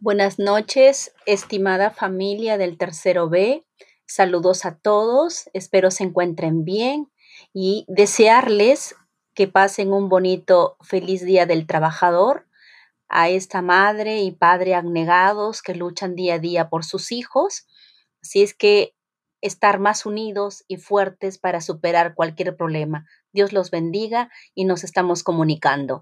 Buenas noches, estimada familia del tercero B. Saludos a todos, espero se encuentren bien y desearles que pasen un bonito, feliz día del trabajador a esta madre y padre abnegados que luchan día a día por sus hijos. Así es que estar más unidos y fuertes para superar cualquier problema. Dios los bendiga y nos estamos comunicando.